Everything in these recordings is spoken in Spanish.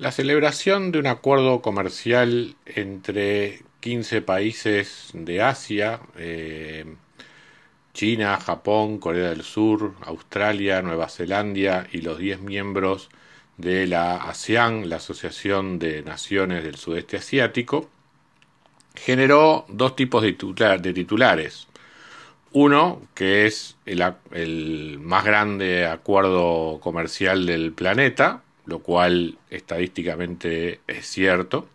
La celebración de un acuerdo comercial entre 15 países de Asia, eh, China, Japón, Corea del Sur, Australia, Nueva Zelanda y los 10 miembros de la ASEAN, la Asociación de Naciones del Sudeste Asiático, generó dos tipos de, titulares. Uno, que es el más grande acuerdo comercial del planeta, lo cual estadísticamente es cierto.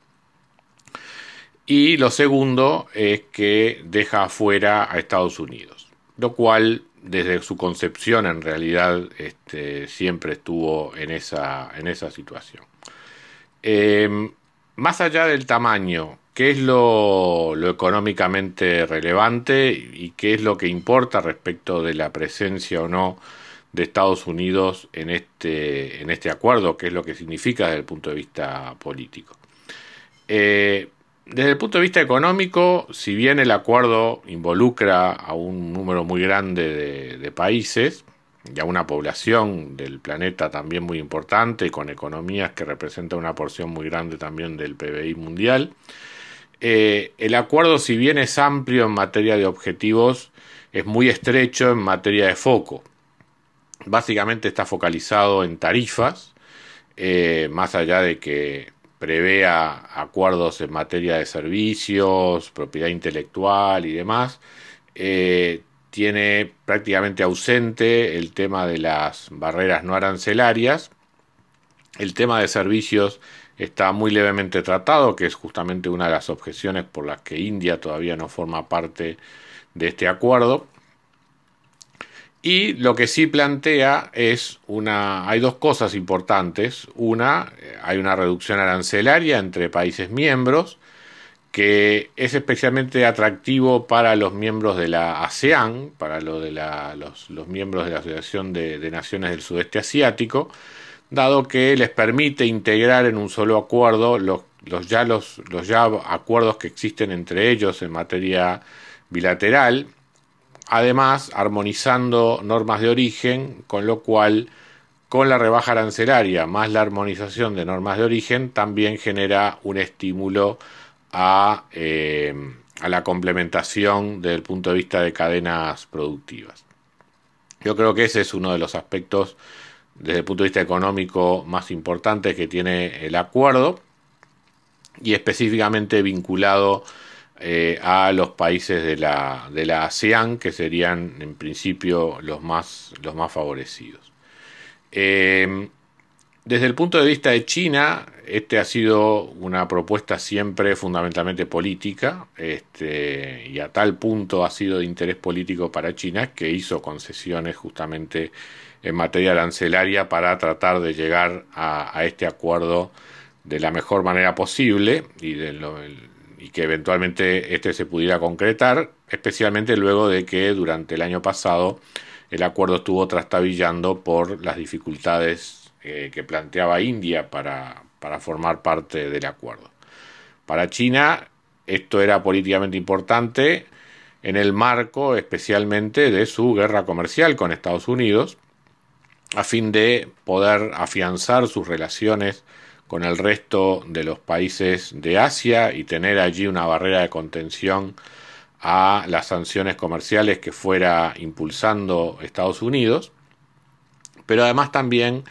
Y lo segundo es que deja afuera a Estados Unidos, lo cual desde su concepción en realidad este, siempre estuvo en esa, en esa situación. Em, más allá del tamaño, ¿qué es lo, lo, económicamente relevante y qué es lo que importa respecto de la presencia o no de Estados Unidos en este, en este acuerdo, que es lo que significa desde el punto de vista político. Eh, desde el punto de vista económico, si bien el acuerdo involucra a un número muy grande de, países y a una población del planeta también muy importante, con economías que representan una porción muy grande también del PBI mundial, eh, el acuerdo, si bien es amplio en materia de objetivos, es muy estrecho en materia de foco básicamente está focalizado en tarifas, eh, más allá de que prevea acuerdos en materia de servicios, propiedad intelectual y demás, eh, tiene prácticamente ausente el tema de las barreras no arancelarias, el tema de servicios está muy levemente tratado, que es justamente una de las objeciones por las que India todavía no forma parte de este acuerdo. Y lo que sí plantea es una. Hay dos cosas importantes. Una, eh, hay una reducción arancelaria entre países miembros, que es especialmente atractivo para los miembros de la ASEAN, para lo de los, miembros de la Asociación de, Naciones del Sudeste Asiático, dado que les permite integrar en un solo acuerdo los, ya, los, los ya acuerdos que existen entre ellos en materia bilateral además armonizando normas de origen, con lo cual con la rebaja arancelaria más la armonización de normas de origen también genera un estímulo a, eh, a la complementación desde el punto de vista de cadenas productivas. Yo creo que ese es uno de los aspectos desde el punto de vista económico más importantes que tiene el acuerdo y específicamente vinculado eh, a los países de la, de la ASEAN, que serían en principio los más, los más favorecidos. Eh, desde el punto de vista de China, este ha sido una propuesta siempre fundamentalmente política, este, y a tal punto ha sido de interés político para China que hizo concesiones justamente en materia arancelaria para tratar de llegar a, este acuerdo de la mejor manera posible y de lo, y que eventualmente este se pudiera concretar, especialmente luego de que durante el año pasado el acuerdo estuvo trastabillando por las dificultades eh, que planteaba India para, para formar parte del acuerdo. Para China esto era políticamente importante en el marco especialmente de su guerra comercial con Estados Unidos, a fin de poder afianzar sus relaciones con el resto de los países de Asia y tener allí una barrera de contención a las sanciones comerciales que fuera impulsando Estados Unidos, pero además también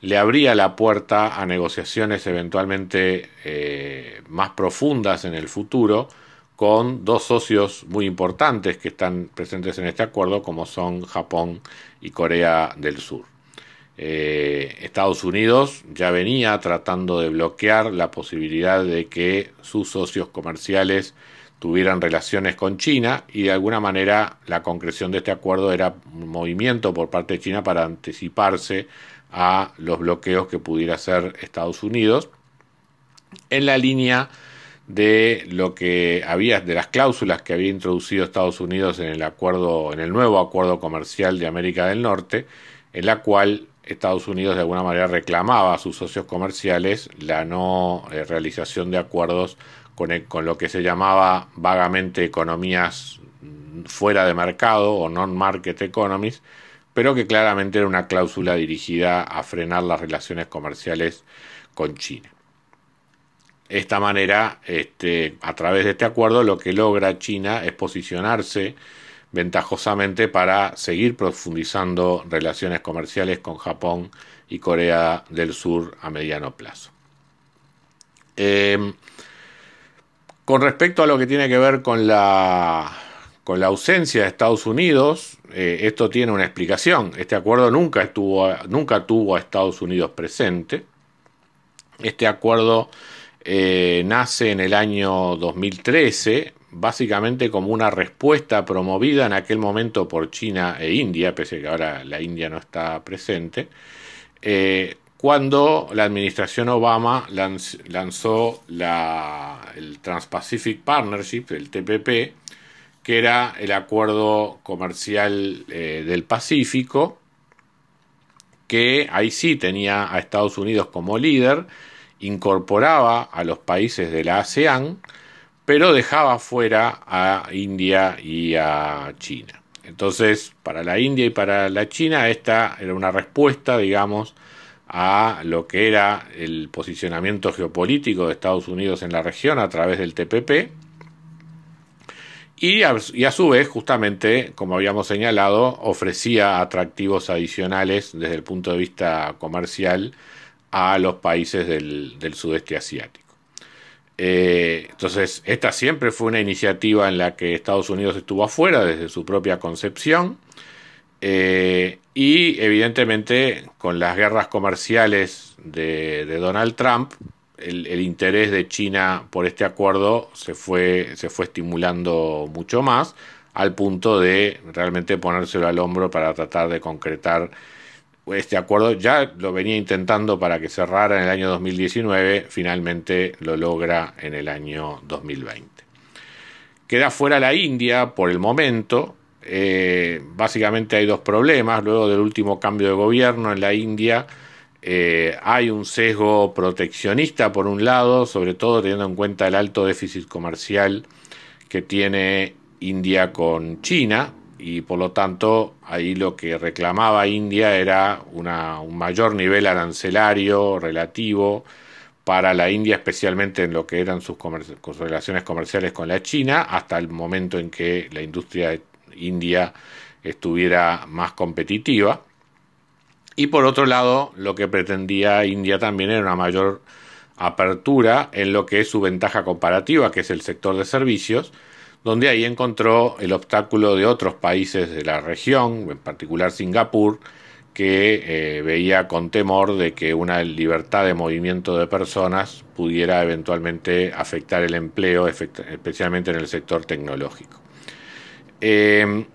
le abría la puerta a negociaciones eventualmente eh, más profundas en el futuro con dos socios muy importantes que están presentes en este acuerdo, como son Japón y Corea del Sur. Eh, Estados Unidos ya venía tratando de bloquear la posibilidad de que sus socios comerciales tuvieran relaciones con China y de alguna manera la concreción de este acuerdo era un movimiento por parte de China para anticiparse a los bloqueos que pudiera hacer Estados Unidos. En la línea de lo que había de las cláusulas que había introducido Estados Unidos en el acuerdo en el nuevo acuerdo comercial de América del Norte en la cual Estados Unidos de alguna manera reclamaba a sus socios comerciales la no eh, realización de acuerdos con, con, lo que se llamaba vagamente economías fuera de mercado o non-market economies, pero que claramente era una cláusula dirigida a frenar las relaciones comerciales con China. Esta manera, este, a través de este acuerdo, lo que logra China es posicionarse ventajosamente para seguir profundizando relaciones comerciales con Japón y Corea del Sur a mediano plazo. Em, con respecto a lo que tiene que ver con la, con la ausencia de Estados Unidos, eh, esto tiene una explicación. Este acuerdo nunca, estuvo, nunca tuvo a Estados Unidos presente. Este acuerdo eh, nace en el año 2013 básicamente como una respuesta promovida en aquel momento por China e India, pese a que ahora la India no está presente, eh, cuando la administración Obama lanzó el Trans-Pacific Partnership, el TPP, que era el acuerdo comercial eh, del Pacífico, que ahí sí tenía a Estados Unidos como líder, incorporaba a los países de la ASEAN, pero dejaba fuera a India y a China. Entonces, para la India y para la China, esta era una respuesta, digamos, a lo que era el posicionamiento geopolítico de Estados Unidos en la región a través del TPP. Y a, su vez, justamente, como habíamos señalado, ofrecía atractivos adicionales desde el punto de vista comercial a los países del sudeste asiático. Eh, entonces, esta siempre fue una iniciativa en la que Estados Unidos estuvo afuera desde su propia concepción. Eh, y evidentemente con las guerras comerciales de, Donald Trump, el, interés de China por este acuerdo se fue, se fue estimulando mucho más, al punto de realmente ponérselo al hombro para tratar de concretar este acuerdo ya lo venía intentando para que cerrara en el año 2019, finalmente lo logra en el año 2020. Queda fuera la India por el momento. Eh, básicamente hay dos problemas. Luego del último cambio de gobierno en la India eh, hay un sesgo proteccionista por un lado, sobre todo teniendo en cuenta el alto déficit comercial que tiene India con China, y por lo tanto ahí lo que reclamaba India era una, un mayor nivel arancelario relativo para la India, especialmente en lo que eran sus, relaciones comerciales con la China, hasta el momento en que la industria india estuviera más competitiva. Y por otro lado, lo que pretendía India también era una mayor apertura en lo que es su ventaja comparativa, que es el sector de servicios, donde ahí encontró el obstáculo de otros países de la región, en particular Singapur, que eh, veía con temor de que una libertad de movimiento de personas pudiera eventualmente afectar el empleo, especialmente en el sector tecnológico. Em,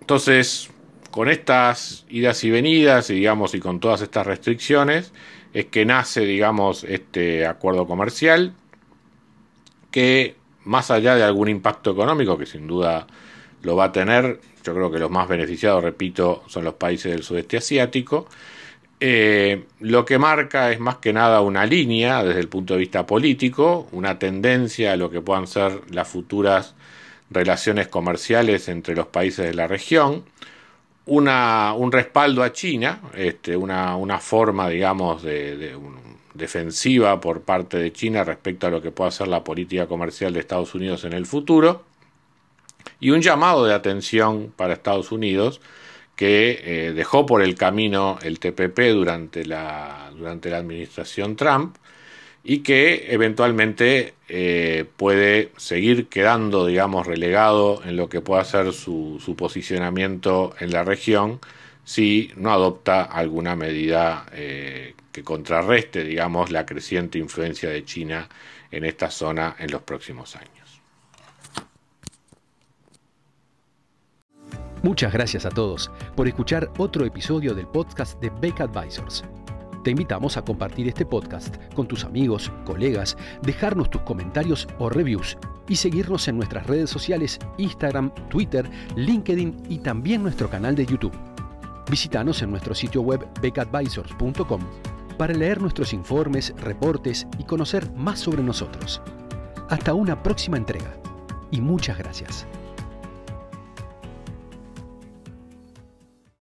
entonces, con estas idas y venidas, y, digamos, y con todas estas restricciones, es que nace, digamos, este acuerdo comercial que más allá de algún impacto económico que sin duda lo va a tener, yo creo que los más beneficiados, repito, son los países del sudeste asiático. Eh, lo que marca es más que nada una línea desde el punto de vista político, una tendencia a lo que puedan ser las futuras relaciones comerciales entre los países de la región, una, un respaldo a China, este, una, una forma, digamos, de, de defensiva por parte de China respecto a lo que pueda ser la política comercial de Estados Unidos en el futuro y un llamado de atención para Estados Unidos que eh, dejó por el camino el TPP durante la, durante la administración Trump y que eventualmente eh, puede seguir quedando, digamos, relegado en lo que pueda ser su, su posicionamiento en la región si no adopta alguna medida eh, que contrarreste, digamos, la creciente influencia de China en esta zona en los próximos años. Muchas gracias a todos por escuchar otro episodio del podcast de Beck Advisors. Te invitamos a compartir este podcast con tus amigos, colegas, dejarnos tus comentarios o reviews y seguirnos en nuestras redes sociales Instagram, Twitter, LinkedIn y también nuestro canal de YouTube. Visítanos en nuestro sitio web beckadvisors.com para leer nuestros informes, reportes y conocer más sobre nosotros. Hasta una próxima entrega y muchas gracias.